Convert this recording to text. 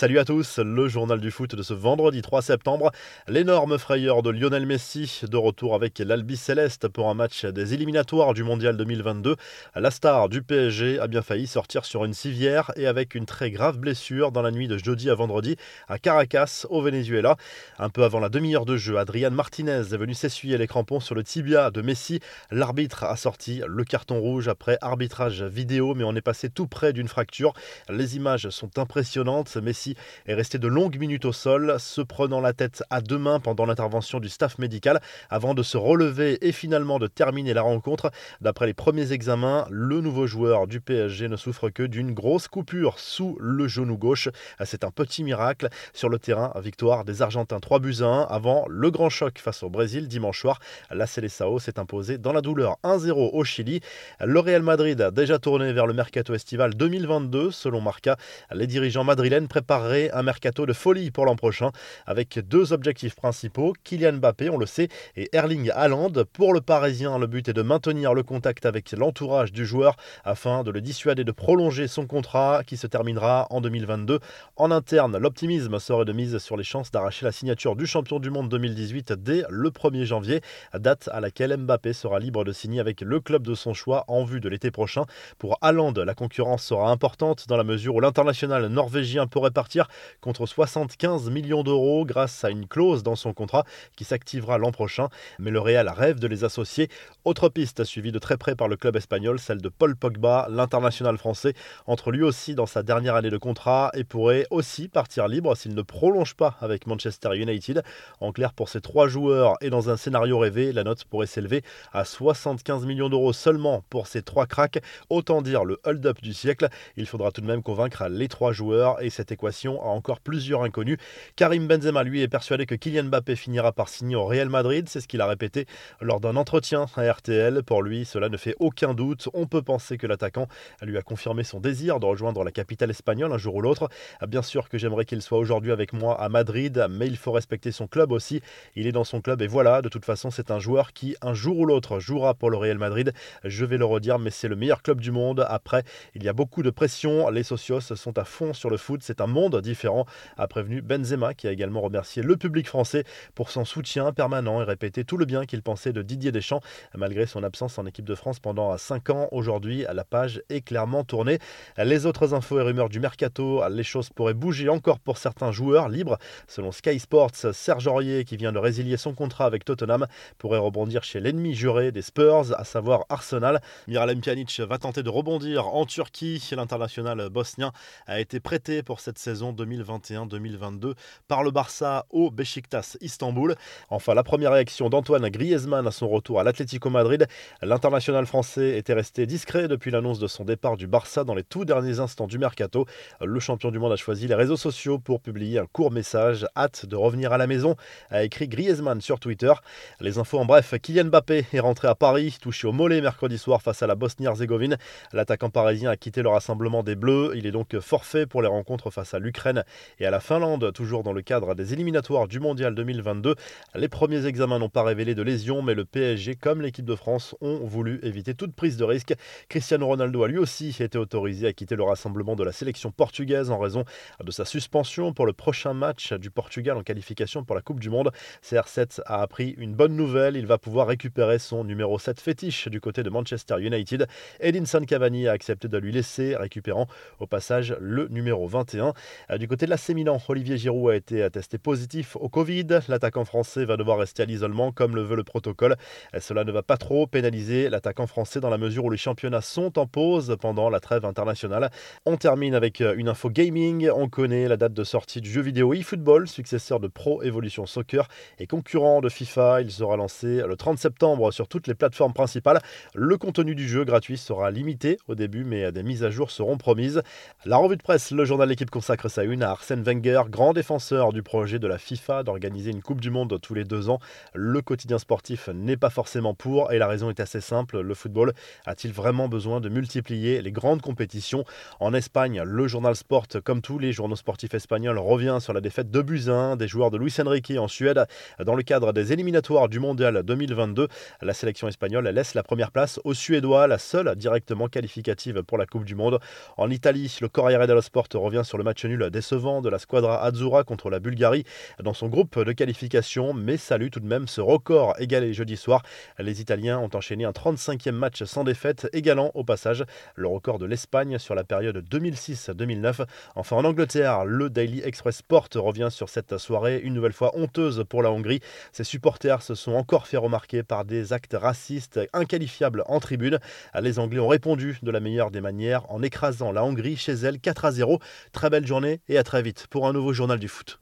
Salut à tous, le journal du foot de ce vendredi 3 septembre. L'énorme frayeur de Lionel Messi, de retour avec l'Albi Céleste pour un match des éliminatoires du Mondial 2022. La star du PSG a bien failli sortir sur une civière et avec une très grave blessure dans la nuit de jeudi à vendredi à Caracas, au Venezuela. Un peu avant la demi-heure de jeu, Adrian Martinez est venu s'essuyer les crampons sur le tibia de Messi. L'arbitre a sorti le carton rouge après arbitrage vidéo, mais on est passé tout près d'une fracture. Les images sont impressionnantes. Messi est resté de longues minutes au sol, se prenant la tête à deux mains pendant l'intervention du staff médical, avant de se relever et finalement de terminer la rencontre. D'après les premiers examens, le nouveau joueur du PSG ne souffre que d'une grosse coupure sous le genou gauche. C'est un petit miracle. Sur le terrain, victoire des Argentins 3 buts à 1 avant le grand choc face au Brésil dimanche soir. La Seleção s'est imposée dans la douleur 1-0 au Chili. Le Real Madrid a déjà tourné vers le mercato estival 2022 selon Marca. Les dirigeants madrilènes un mercato de folie pour l'an prochain avec deux objectifs principaux, Kylian Mbappé, on le sait, et Erling Haaland. Pour le Parisien, le but est de maintenir le contact avec l'entourage du joueur afin de le dissuader de prolonger son contrat qui se terminera en 2022. En interne, l'optimisme serait de mise sur les chances d'arracher la signature du champion du monde 2018 dès le 1er janvier, date à laquelle Mbappé sera libre de signer avec le club de son choix en vue de l'été prochain. Pour Haaland, la concurrence sera importante dans la mesure où l'international norvégien pourrait contre 75 millions d'euros grâce à une clause dans son contrat qui s'activera l'an prochain. Mais le Real rêve de les associer. Autre piste suivie de très près par le club espagnol, celle de Paul Pogba, l'international français, entre lui aussi dans sa dernière année de contrat et pourrait aussi partir libre s'il ne prolonge pas avec Manchester United. En clair, pour ces trois joueurs et dans un scénario rêvé, la note pourrait s'élever à 75 millions d'euros seulement pour ces trois cracks. Autant dire le hold-up du siècle. Il faudra tout de même convaincre les trois joueurs et cette équation a encore plusieurs inconnus. Karim Benzema, lui, est persuadé que Kylian Mbappé finira par signer au Real Madrid. C'est ce qu'il a répété lors d'un entretien à RTL. Pour lui, cela ne fait aucun doute. On peut penser que l'attaquant lui a confirmé son désir de rejoindre la capitale espagnole un jour ou l'autre. Bien sûr que j'aimerais qu'il soit aujourd'hui avec moi à Madrid, mais il faut respecter son club aussi. Il est dans son club et voilà, de toute façon, c'est un joueur qui, un jour ou l'autre, jouera pour le Real Madrid. Je vais le redire, mais c'est le meilleur club du monde. Après, il y a beaucoup de pression. Les socios sont à fond sur le foot. C'est un monde différent, a prévenu Benzema, qui a également remercié le public français pour son soutien permanent et répété tout le bien qu'il pensait de Didier Deschamps, malgré son absence en équipe de France pendant 5 ans. Aujourd'hui, la page est clairement tournée. Les autres infos et rumeurs du mercato, les choses pourraient bouger encore pour certains joueurs libres. Selon Sky Sports, Serge Aurier, qui vient de résilier son contrat avec Tottenham, pourrait rebondir chez l'ennemi juré des Spurs, à savoir Arsenal. Miralem Pjanic va tenter de rebondir en Turquie. L'international bosnien a été prêté pour cette saison 2021-2022 par le Barça au Besiktas Istanbul. Enfin, la première réaction d'Antoine Griezmann à son retour à l'Atlético Madrid. L'international français était resté discret depuis l'annonce de son départ du Barça dans les tout derniers instants du mercato. Le champion du monde a choisi les réseaux sociaux pour publier un court message. Hâte de revenir à la maison, a écrit Griezmann sur Twitter. Les infos en bref, Kylian Mbappé est rentré à Paris, touché au mollet mercredi soir face à la Bosnie-Herzégovine. L'attaquant parisien a quitté le rassemblement des Bleus. Il est donc forfait pour les rencontres face à l'Ukraine et à la Finlande, toujours dans le cadre des éliminatoires du Mondial 2022. Les premiers examens n'ont pas révélé de lésions, mais le PSG, comme l'équipe de France, ont voulu éviter toute prise de risque. Cristiano Ronaldo a lui aussi été autorisé à quitter le rassemblement de la sélection portugaise en raison de sa suspension pour le prochain match du Portugal en qualification pour la Coupe du Monde. CR7 a appris une bonne nouvelle, il va pouvoir récupérer son numéro 7 fétiche du côté de Manchester United. Edinson Cavani a accepté de lui laisser, récupérant au passage le numéro 21. Du côté de la Milan, Olivier Giroud a été testé positif au Covid. L'attaquant français va devoir rester à l'isolement comme le veut le protocole. Cela ne va pas trop pénaliser l'attaquant français dans la mesure où les championnats sont en pause pendant la trêve internationale. On termine avec une info gaming. On connaît la date de sortie du jeu vidéo eFootball, successeur de Pro Evolution Soccer et concurrent de FIFA. Il sera lancé le 30 septembre sur toutes les plateformes principales. Le contenu du jeu gratuit sera limité au début, mais des mises à jour seront promises. La revue de presse, le journal L'équipe sa une à Arsène Wenger, grand défenseur du projet de la FIFA d'organiser une Coupe du Monde tous les deux ans. Le quotidien sportif n'est pas forcément pour et la raison est assez simple. Le football a-t-il vraiment besoin de multiplier les grandes compétitions? En Espagne, le journal Sport, comme tous les journaux sportifs espagnols, revient sur la défaite de Buzyn des joueurs de Luis Enrique en Suède dans le cadre des éliminatoires du Mondial 2022. La sélection espagnole laisse la première place aux Suédois, la seule directement qualificative pour la Coupe du Monde. En Italie, le Corriere dello Sport revient sur le match nul décevant de la squadra Azzurra contre la Bulgarie dans son groupe de qualification, mais salue tout de même ce record égalé jeudi soir. Les Italiens ont enchaîné un 35e match sans défaite, égalant au passage le record de l'Espagne sur la période 2006-2009. Enfin en Angleterre, le Daily Express Sport revient sur cette soirée, une nouvelle fois honteuse pour la Hongrie. Ses supporters se sont encore fait remarquer par des actes racistes inqualifiables en tribune. Les Anglais ont répondu de la meilleure des manières en écrasant la Hongrie chez elle 4 à 0. Très belle et à très vite pour un nouveau journal du foot.